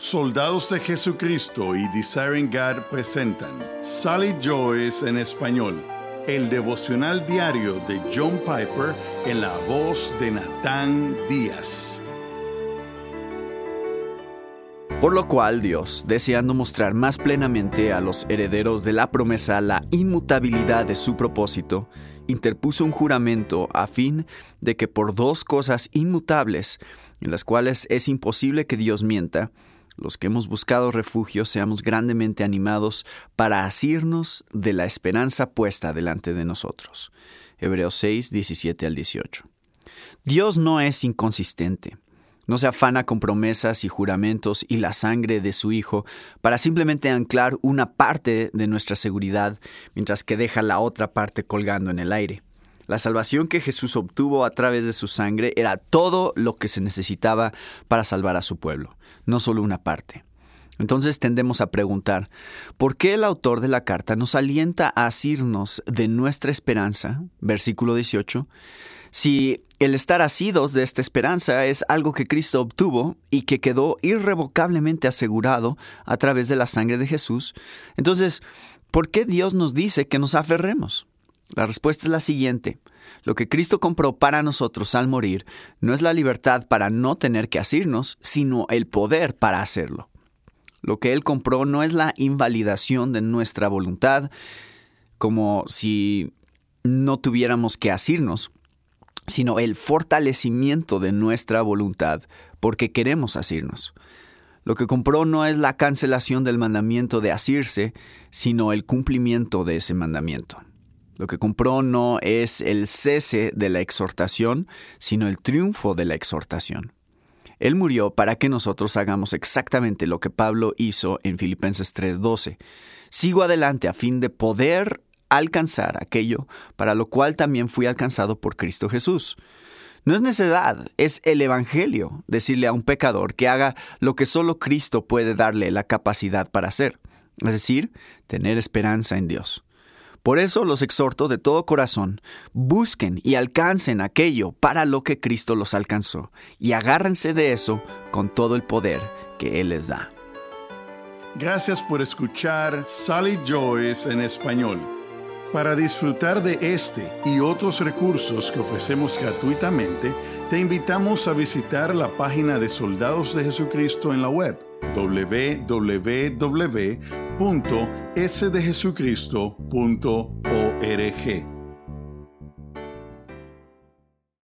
Soldados de Jesucristo y Desiring God presentan Sally Joyce en español, el devocional diario de John Piper en la voz de Natán Díaz. Por lo cual Dios, deseando mostrar más plenamente a los herederos de la promesa la inmutabilidad de su propósito, interpuso un juramento a fin de que por dos cosas inmutables, en las cuales es imposible que Dios mienta, los que hemos buscado refugio seamos grandemente animados para asirnos de la esperanza puesta delante de nosotros. Hebreos 6, 17 al 18. Dios no es inconsistente. No se afana con promesas y juramentos y la sangre de su Hijo para simplemente anclar una parte de nuestra seguridad mientras que deja la otra parte colgando en el aire. La salvación que Jesús obtuvo a través de su sangre era todo lo que se necesitaba para salvar a su pueblo, no solo una parte. Entonces tendemos a preguntar, ¿por qué el autor de la carta nos alienta a asirnos de nuestra esperanza? Versículo 18. Si el estar asidos de esta esperanza es algo que Cristo obtuvo y que quedó irrevocablemente asegurado a través de la sangre de Jesús, entonces, ¿por qué Dios nos dice que nos aferremos? La respuesta es la siguiente. Lo que Cristo compró para nosotros al morir no es la libertad para no tener que asirnos, sino el poder para hacerlo. Lo que Él compró no es la invalidación de nuestra voluntad, como si no tuviéramos que asirnos, sino el fortalecimiento de nuestra voluntad porque queremos asirnos. Lo que compró no es la cancelación del mandamiento de asirse, sino el cumplimiento de ese mandamiento. Lo que compró no es el cese de la exhortación, sino el triunfo de la exhortación. Él murió para que nosotros hagamos exactamente lo que Pablo hizo en Filipenses 3:12. Sigo adelante a fin de poder alcanzar aquello para lo cual también fui alcanzado por Cristo Jesús. No es necedad, es el Evangelio decirle a un pecador que haga lo que solo Cristo puede darle la capacidad para hacer, es decir, tener esperanza en Dios. Por eso los exhorto de todo corazón, busquen y alcancen aquello para lo que Cristo los alcanzó, y agárrense de eso con todo el poder que Él les da. Gracias por escuchar Sally Joyce en español. Para disfrutar de este y otros recursos que ofrecemos gratuitamente, te invitamos a visitar la página de Soldados de Jesucristo en la web www.sdejesucristo.org.